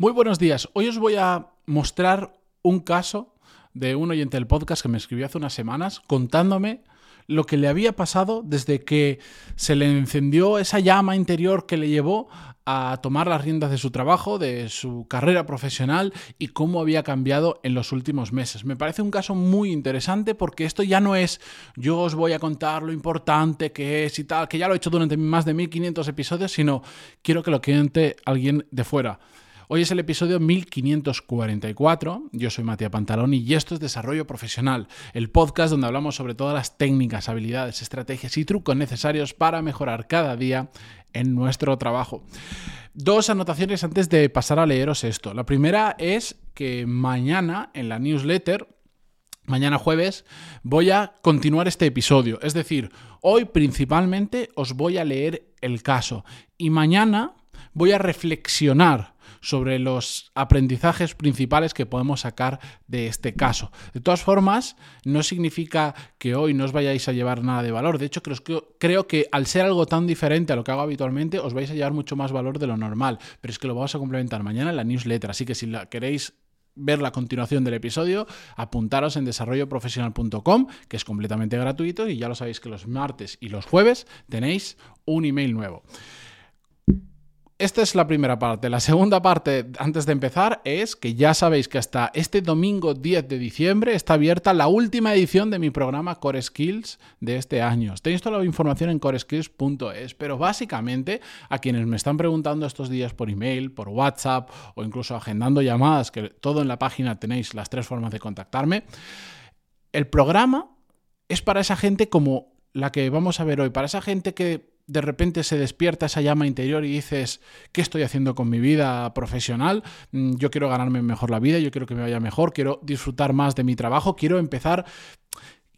Muy buenos días. Hoy os voy a mostrar un caso de un oyente del podcast que me escribió hace unas semanas contándome lo que le había pasado desde que se le encendió esa llama interior que le llevó a tomar las riendas de su trabajo, de su carrera profesional y cómo había cambiado en los últimos meses. Me parece un caso muy interesante porque esto ya no es yo os voy a contar lo importante que es y tal, que ya lo he hecho durante más de 1500 episodios, sino quiero que lo cuente alguien de fuera. Hoy es el episodio 1544. Yo soy Matías Pantaloni y esto es Desarrollo Profesional, el podcast donde hablamos sobre todas las técnicas, habilidades, estrategias y trucos necesarios para mejorar cada día en nuestro trabajo. Dos anotaciones antes de pasar a leeros esto. La primera es que mañana en la newsletter Mañana jueves voy a continuar este episodio. Es decir, hoy principalmente os voy a leer el caso y mañana voy a reflexionar sobre los aprendizajes principales que podemos sacar de este caso. De todas formas, no significa que hoy no os vayáis a llevar nada de valor. De hecho, creo, creo que al ser algo tan diferente a lo que hago habitualmente, os vais a llevar mucho más valor de lo normal. Pero es que lo vamos a complementar mañana en la newsletter. Así que si queréis ver la continuación del episodio, apuntaros en desarrolloprofesional.com, que es completamente gratuito y ya lo sabéis que los martes y los jueves tenéis un email nuevo. Esta es la primera parte. La segunda parte, antes de empezar, es que ya sabéis que hasta este domingo 10 de diciembre está abierta la última edición de mi programa Core Skills de este año. Tenéis toda la información en coreskills.es, pero básicamente a quienes me están preguntando estos días por email, por WhatsApp o incluso agendando llamadas, que todo en la página tenéis las tres formas de contactarme, el programa es para esa gente como la que vamos a ver hoy, para esa gente que de repente se despierta esa llama interior y dices, ¿qué estoy haciendo con mi vida profesional? Mm, yo quiero ganarme mejor la vida, yo quiero que me vaya mejor, quiero disfrutar más de mi trabajo, quiero empezar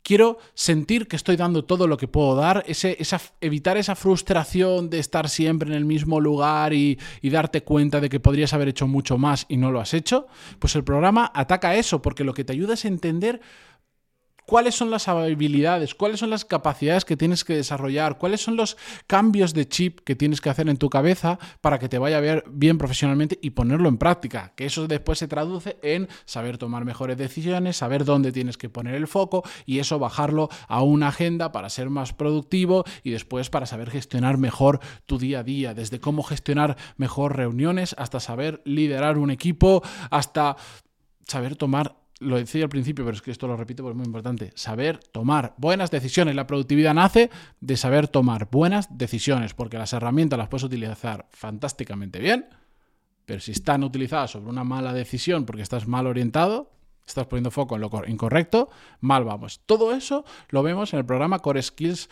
quiero sentir que estoy dando todo lo que puedo dar, ese, evitar esa frustración de estar siempre en el mismo lugar y, y, darte cuenta de que podrías haber hecho mucho más y no lo has hecho, pues el programa ataca eso, porque lo que te ayuda es entender cuáles son las habilidades, cuáles son las capacidades que tienes que desarrollar, cuáles son los cambios de chip que tienes que hacer en tu cabeza para que te vaya a ver bien profesionalmente y ponerlo en práctica. Que eso después se traduce en saber tomar mejores decisiones, saber dónde tienes que poner el foco y eso bajarlo a una agenda para ser más productivo y después para saber gestionar mejor tu día a día, desde cómo gestionar mejor reuniones hasta saber liderar un equipo, hasta saber tomar lo decía al principio, pero es que esto lo repito porque es muy importante, saber tomar buenas decisiones. La productividad nace de saber tomar buenas decisiones, porque las herramientas las puedes utilizar fantásticamente bien, pero si están utilizadas sobre una mala decisión porque estás mal orientado, estás poniendo foco en lo incorrecto, mal vamos. Todo eso lo vemos en el programa CoreSkills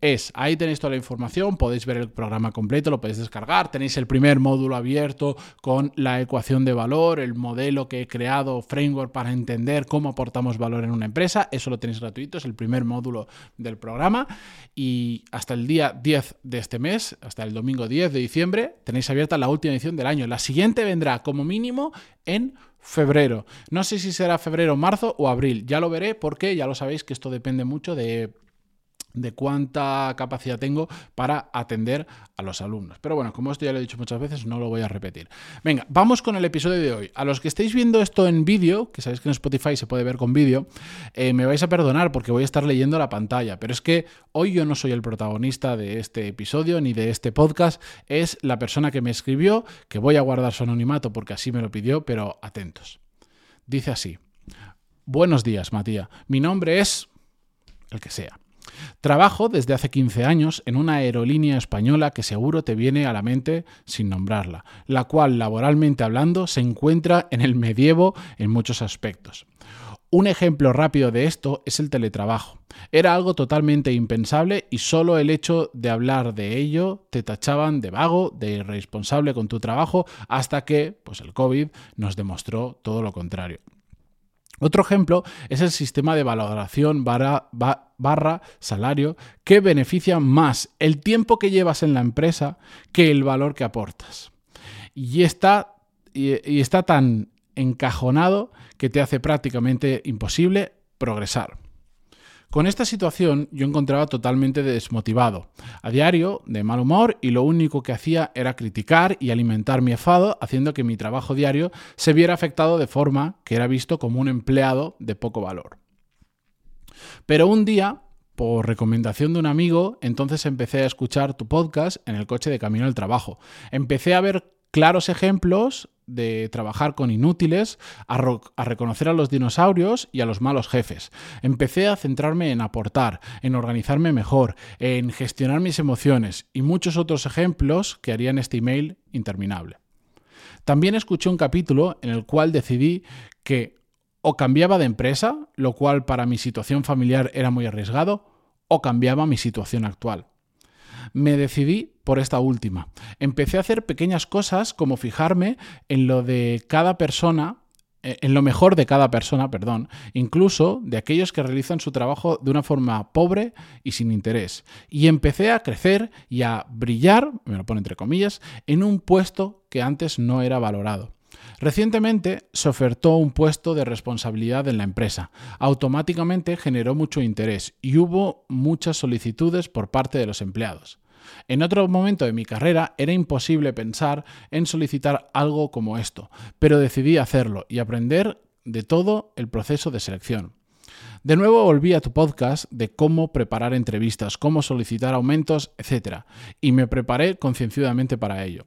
es. Ahí tenéis toda la información, podéis ver el programa completo, lo podéis descargar, tenéis el primer módulo abierto con la ecuación de valor, el modelo que he creado, framework para entender cómo aportamos valor en una empresa, eso lo tenéis gratuito, es el primer módulo del programa y hasta el día 10 de este mes, hasta el domingo 10 de diciembre, tenéis abierta la última edición del año. La siguiente vendrá como mínimo en febrero. No sé si será febrero, marzo o abril, ya lo veré porque ya lo sabéis que esto depende mucho de de cuánta capacidad tengo para atender a los alumnos. Pero bueno, como esto ya lo he dicho muchas veces, no lo voy a repetir. Venga, vamos con el episodio de hoy. A los que estéis viendo esto en vídeo, que sabéis que en Spotify se puede ver con vídeo, eh, me vais a perdonar porque voy a estar leyendo la pantalla, pero es que hoy yo no soy el protagonista de este episodio ni de este podcast, es la persona que me escribió, que voy a guardar su anonimato porque así me lo pidió, pero atentos. Dice así. Buenos días, Matías. Mi nombre es el que sea. Trabajo desde hace 15 años en una aerolínea española que seguro te viene a la mente sin nombrarla, la cual laboralmente hablando se encuentra en el medievo en muchos aspectos. Un ejemplo rápido de esto es el teletrabajo. Era algo totalmente impensable y solo el hecho de hablar de ello te tachaban de vago, de irresponsable con tu trabajo, hasta que pues el COVID nos demostró todo lo contrario. Otro ejemplo es el sistema de valoración barra, salario que beneficia más el tiempo que llevas en la empresa que el valor que aportas. Y está, y está tan encajonado que te hace prácticamente imposible progresar. Con esta situación yo encontraba totalmente desmotivado, a diario, de mal humor, y lo único que hacía era criticar y alimentar mi enfado, haciendo que mi trabajo diario se viera afectado de forma que era visto como un empleado de poco valor. Pero un día, por recomendación de un amigo, entonces empecé a escuchar tu podcast en el coche de camino al trabajo. Empecé a ver claros ejemplos de trabajar con inútiles, a, reconocer a los dinosaurios y a los malos jefes. Empecé a centrarme en aportar, en organizarme mejor, en gestionar mis emociones y muchos otros ejemplos que harían este email interminable. También escuché un capítulo en el cual decidí que o cambiaba de empresa, lo cual para mi situación familiar era muy arriesgado, o cambiaba mi situación actual me decidí por esta última. Empecé a hacer pequeñas cosas como fijarme en lo de cada persona eh, en lo mejor de cada persona, perdón, incluso de aquellos que realizan su trabajo de una forma pobre y sin interés. Y empecé a crecer y a brillar, me lo pone entre comillas, en un puesto que antes no era valorado. Recientemente se ofertó un puesto de responsabilidad en la empresa. Automáticamente generó mucho interés y hubo muchas solicitudes por parte de los empleados. En otro momento de mi carrera era imposible pensar en solicitar algo como esto, pero decidí hacerlo y aprender de todo el proceso de selección. De nuevo volví a tu podcast de cómo preparar entrevistas, cómo solicitar aumentos, etc. Y me preparé concienciadamente para ello.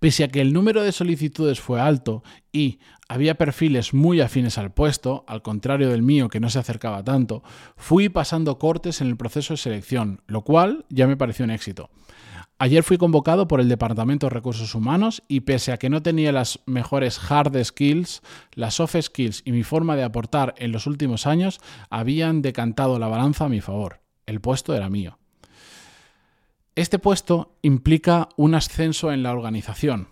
Pese a que el número de solicitudes fue alto y había perfiles muy afines al puesto, al contrario del mío que no se acercaba tanto, fui pasando cortes en el proceso de selección, lo cual ya me pareció un éxito. Ayer fui convocado por el Departamento de Recursos Humanos y pese a que no tenía las mejores hard skills, las soft skills y mi forma de aportar en los últimos años habían decantado la balanza a mi favor. El puesto era mío. Este puesto implica un ascenso en la organización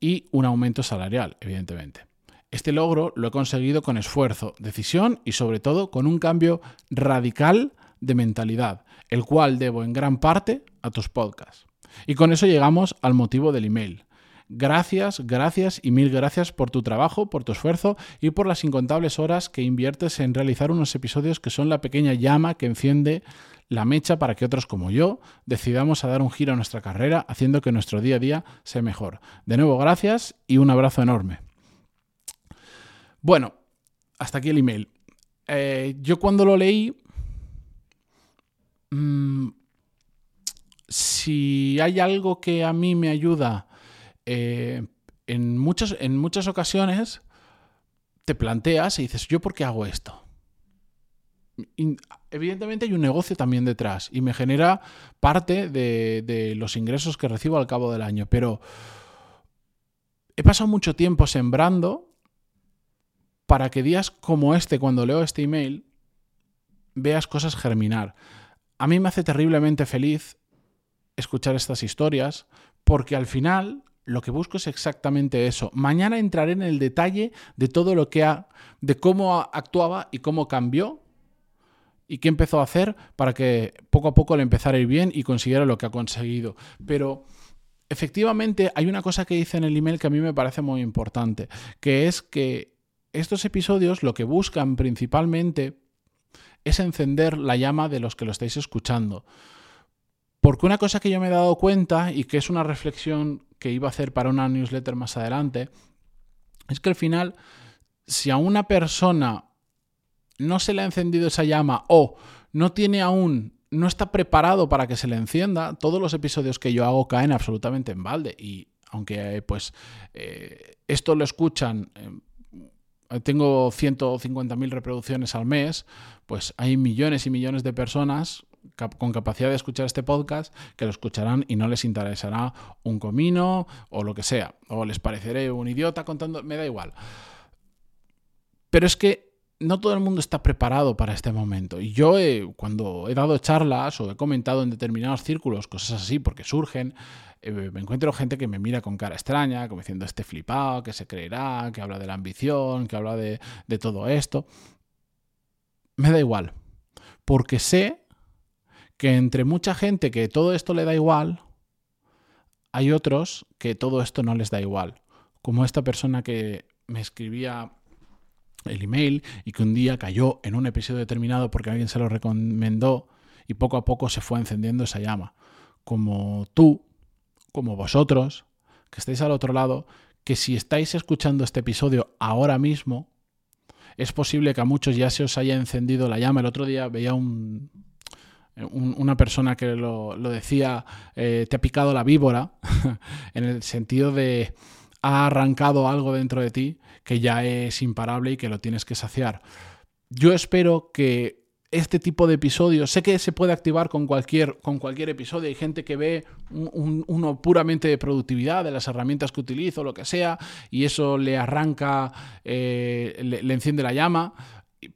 y un aumento salarial, evidentemente. Este logro lo he conseguido con esfuerzo, decisión y sobre todo con un cambio radical de mentalidad, el cual debo en gran parte a tus podcasts. Y con eso llegamos al motivo del email. Gracias, gracias y mil gracias por tu trabajo, por tu esfuerzo y por las incontables horas que inviertes en realizar unos episodios que son la pequeña llama que enciende la mecha para que otros como yo decidamos a dar un giro a nuestra carrera haciendo que nuestro día a día sea mejor. De nuevo, gracias y un abrazo enorme. Bueno, hasta aquí el email. Eh, yo cuando lo leí, mm, si hay algo que a mí me ayuda eh, en, muchas, en muchas ocasiones, te planteas y dices, ¿yo por qué hago esto? evidentemente hay un negocio también detrás y me genera parte de, los ingresos que recibo al cabo del año, pero he pasado mucho tiempo sembrando para que días como este, cuando leo este email, veas cosas germinar. A mí me hace terriblemente feliz escuchar estas historias porque al final lo que busco es exactamente eso. Mañana entraré en el detalle de todo lo que ha, de cómo actuaba y cómo cambió y qué empezó a hacer para que poco a poco le empezara a ir bien y consiguiera lo que ha conseguido. Pero efectivamente hay una cosa que dice en el email que a mí me parece muy importante, que es que estos episodios lo que buscan principalmente es encender la llama de los que lo estáis escuchando. Porque una cosa que yo me he dado cuenta y que es una reflexión que iba a hacer para una newsletter más adelante, es que al final, si a una persona no se le ha encendido esa llama o no tiene aún, no está preparado para que se le encienda, todos los episodios que yo hago caen absolutamente en balde. Y aunque pues eh, esto lo escuchan, eh, tengo 150.000 reproducciones al mes, pues hay millones y millones de personas con capacidad de escuchar este podcast que lo escucharán y no les interesará un comino o lo que sea, o les pareceré un idiota contando, me da igual. Pero es que no todo el mundo está preparado para este momento. Y yo cuando he dado charlas o he comentado en determinados círculos cosas así, porque surgen, eh, me encuentro gente que me mira con cara extraña, como diciendo este flipado, que se creerá, que habla de la ambición, que habla de, de todo esto. Me da igual, porque sé que entre mucha gente que todo esto le da igual, hay otros que todo esto no les da igual. Como esta persona que me escribía el email y que un día cayó en un episodio determinado porque alguien se lo recomendó y poco a poco se fue encendiendo esa llama. Como tú, como vosotros, que estáis al otro lado, que si estáis escuchando este episodio ahora mismo, es posible que a muchos ya se os haya encendido la llama. El otro día veía un, una persona que lo, decía, eh, te ha picado la víbora, en el sentido de ha arrancado algo dentro de ti que ya es imparable y que lo tienes que saciar. Yo espero que este tipo de episodios, sé que se puede activar con cualquier, con cualquier episodio, hay gente que ve uno puramente de productividad, de las herramientas que utilizo, lo que sea, y eso le arranca, eh, le enciende la llama,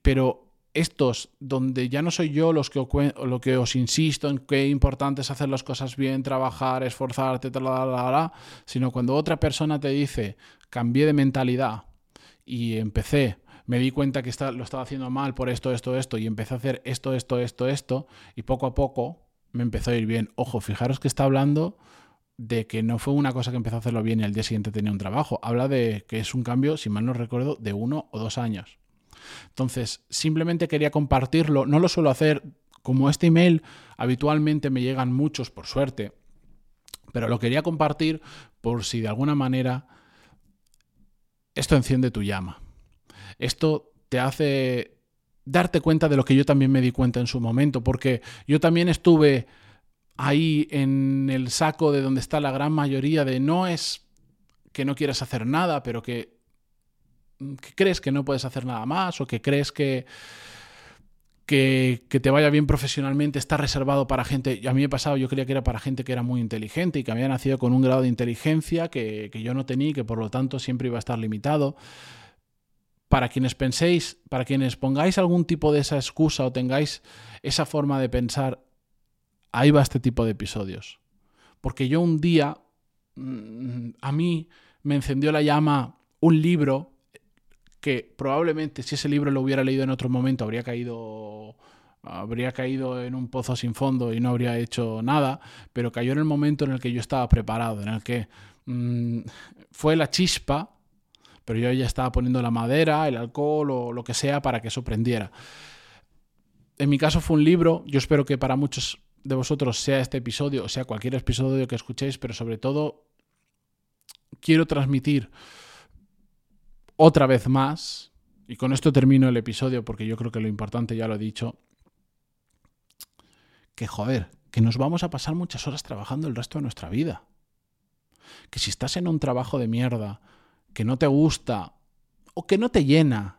pero estos donde ya no soy yo los que, lo que os insisto en qué importante es hacer las cosas bien, trabajar, esforzarte, sino cuando otra persona te dice, cambié de mentalidad y empecé, me di cuenta que lo estaba haciendo mal por esto, esto, esto, y empecé a hacer esto, esto, esto, esto, y poco a poco me empezó a ir bien. Ojo, fijaros que está hablando de que no fue una cosa que empezó a hacerlo bien y al día siguiente tenía un trabajo. Habla de que es un cambio, si mal no recuerdo, de uno o dos años. Entonces, simplemente quería compartirlo. No lo suelo hacer. Como este email habitualmente me llegan muchos, por suerte, pero lo quería compartir por si de alguna manera esto enciende tu llama. Esto te hace darte cuenta de lo que yo también me di cuenta en su momento, porque yo también estuve ahí en el saco de donde está la gran mayoría de no es que no quieras hacer nada, pero que que crees que no puedes hacer nada más o que crees que, que, te vaya bien profesionalmente está reservado para gente. A mí me ha pasado, yo creía que era para gente que era muy inteligente y que había nacido con un grado de inteligencia que, que yo no tenía y que por lo tanto siempre iba a estar limitado. Para quienes penséis, para quienes pongáis algún tipo de esa excusa o tengáis esa forma de pensar, ahí va este tipo de episodios. Porque yo un día, mm, a mí me encendió la llama un libro que probablemente si ese libro lo hubiera leído en otro momento habría caído habría caído en un pozo sin fondo y no habría hecho nada, pero cayó en el momento en el que yo estaba preparado, en el que mm, fue la chispa, pero yo ya estaba poniendo la madera, el alcohol o lo que sea para que eso prendiera. En mi caso fue un libro, yo espero que para muchos de vosotros sea este episodio, o sea cualquier episodio que escuchéis, pero sobre todo quiero transmitir otra vez más, y con esto termino el episodio porque yo creo que lo importante ya lo he dicho, que joder, que nos vamos a pasar muchas horas trabajando el resto de nuestra vida. Que si estás en un trabajo de mierda, que no te gusta o que no te llena,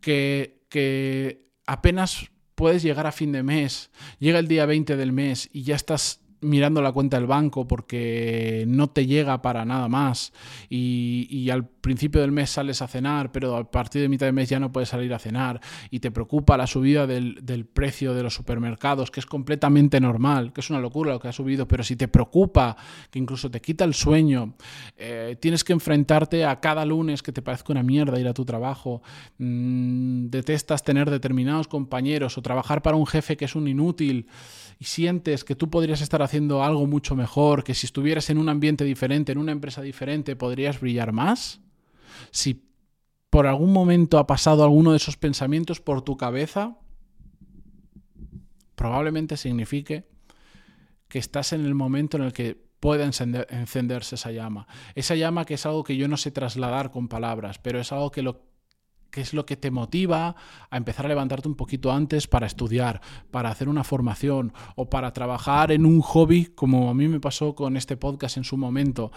que, que apenas puedes llegar a fin de mes, llega el día 20 del mes y ya estás mirando la cuenta del banco porque no te llega para nada más. Y, al principio del mes sales a cenar, pero a partir de mitad de mes ya no puedes salir a cenar. Y te preocupa la subida del, precio de los supermercados, que es completamente normal, que es una locura lo que ha subido, pero si te preocupa, que incluso te quita el sueño, eh, tienes que enfrentarte a cada lunes que te parezca una mierda ir a tu trabajo, mm, detestas tener determinados compañeros o trabajar para un jefe que es un inútil, y sientes que tú podrías estar haciendo algo mucho mejor, que si estuvieras en un ambiente diferente, en una empresa diferente, podrías brillar más, si por algún momento ha pasado alguno de esos pensamientos por tu cabeza, probablemente signifique que estás en el momento en el que puede encenderse esa llama. Esa llama que es algo que yo no sé trasladar con palabras, pero es algo que lo ¿Qué es lo que te motiva a empezar a levantarte un poquito antes para estudiar, para hacer una formación o para trabajar en un hobby, como a mí me pasó con este podcast en su momento,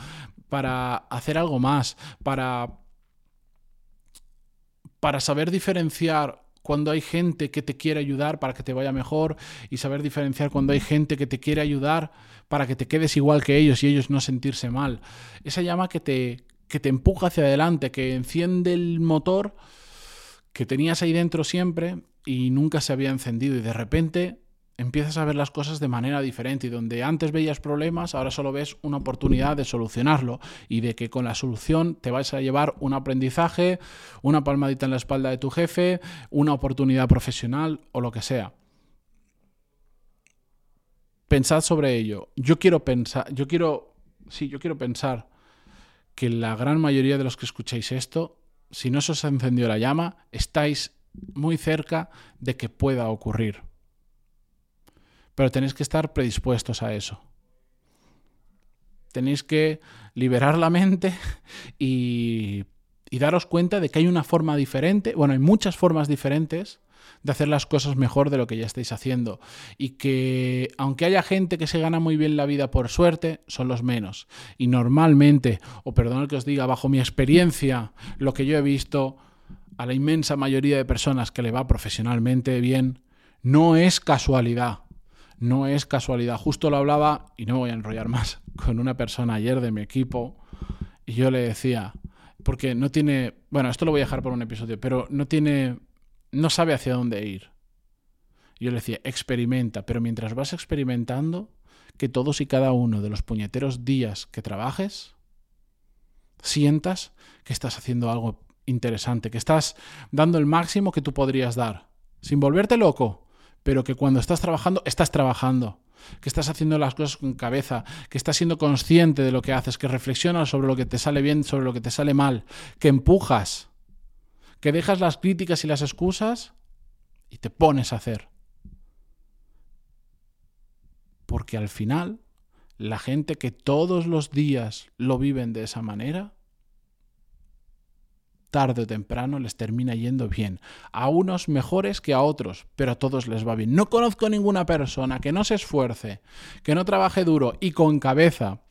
para hacer algo más, para, para saber diferenciar cuando hay gente que te quiere ayudar para que te vaya mejor y saber diferenciar cuando hay gente que te quiere ayudar para que te quedes igual que ellos y ellos no sentirse mal. Esa llama que te, que te empuja hacia adelante, que enciende el motor que tenías ahí dentro siempre y nunca se había encendido y de repente empiezas a ver las cosas de manera diferente y donde antes veías problemas, ahora solo ves una oportunidad de solucionarlo y de que con la solución te vas a llevar un aprendizaje, una palmadita en la espalda de tu jefe, una oportunidad profesional o lo que sea. Pensad sobre ello. Yo quiero pensar, yo quiero, sí, yo quiero pensar que la gran mayoría de los que escucháis esto si no se os encendió la llama, estáis muy cerca de que pueda ocurrir. Pero tenéis que estar predispuestos a eso. Tenéis que liberar la mente y, y daros cuenta de que hay una forma diferente, bueno, hay muchas formas diferentes de hacer las cosas mejor de lo que ya estáis haciendo. Y que aunque haya gente que se gana muy bien la vida por suerte, son los menos. Y normalmente, o perdonad que os diga, bajo mi experiencia, lo que yo he visto, a la inmensa mayoría de personas que le va profesionalmente bien, no es casualidad. No es casualidad. Justo lo hablaba, y no voy a enrollar más, con una persona ayer de mi equipo, y yo le decía, porque no tiene, bueno, esto lo voy a dejar por un episodio, pero no tiene no sabe hacia dónde ir. Yo le decía, experimenta, pero mientras vas experimentando, que todos y cada uno de los puñeteros días que trabajes, sientas que estás haciendo algo interesante, que estás dando el máximo que tú podrías dar, sin volverte loco, pero que cuando estás trabajando, estás trabajando, que estás haciendo las cosas con cabeza, que estás siendo consciente de lo que haces, que reflexionas sobre lo que te sale bien, sobre lo que te sale mal, que empujas, que dejas las críticas y las excusas y te pones a hacer. Porque al final, la gente que todos los días lo viven de esa manera, tarde o temprano les termina yendo bien. A unos mejores que a otros, pero a todos les va bien. No conozco ninguna persona que no se esfuerce, que no trabaje duro y con cabeza,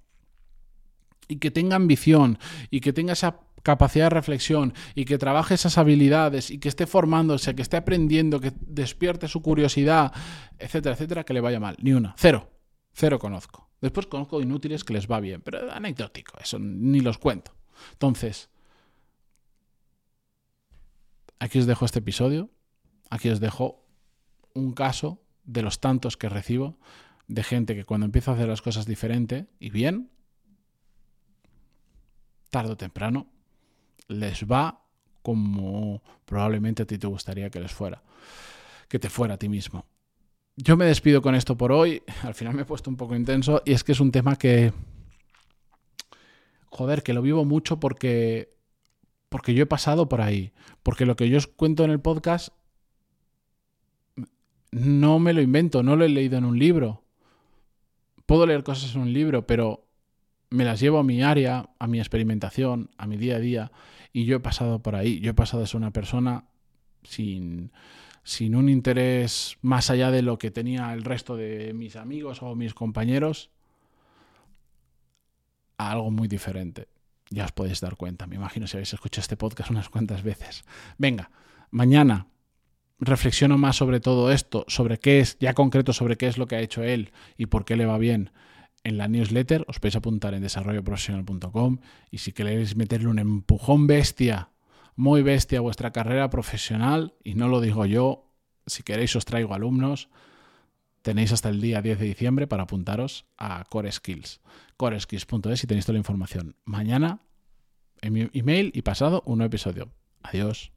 y que tenga ambición, y que tenga esa capacidad de reflexión y que trabaje esas habilidades y que esté formándose, que esté aprendiendo, que despierte su curiosidad, etcétera, etcétera, que le vaya mal. Ni una. Cero. Cero conozco. Después conozco inútiles que les va bien, pero anecdótico, eso ni los cuento. Entonces, aquí os dejo este episodio, aquí os dejo un caso de los tantos que recibo de gente que cuando empieza a hacer las cosas diferente y bien, tarde o temprano les va como probablemente a ti te gustaría que les fuera, que te fuera a ti mismo. Yo me despido con esto por hoy. Al final me he puesto un poco intenso y es que es un tema que, joder, que lo vivo mucho porque porque yo he pasado por ahí, porque lo que yo os cuento en el podcast no me lo invento, no lo he leído en un libro. Puedo leer cosas en un libro, pero me las llevo a mi área, a mi experimentación, a mi día a día y yo he pasado por ahí, yo he pasado de ser una persona sin, sin un interés más allá de lo que tenía el resto de mis amigos o mis compañeros a algo muy diferente. Ya os podéis dar cuenta, me imagino si habéis escuchado este podcast unas cuantas veces. Venga, mañana reflexiono más sobre todo esto, sobre qué es, ya concreto sobre qué es lo que ha hecho él y por qué le va bien en la newsletter, os podéis apuntar en desarrolloprofesional.com y si queréis meterle un empujón bestia, muy bestia a vuestra carrera profesional, y no lo digo yo, si queréis os traigo alumnos, tenéis hasta el día 10 de diciembre para apuntaros a Core Skills, coreskills.es y tenéis toda la información. Mañana en mi email y pasado un nuevo episodio. Adiós.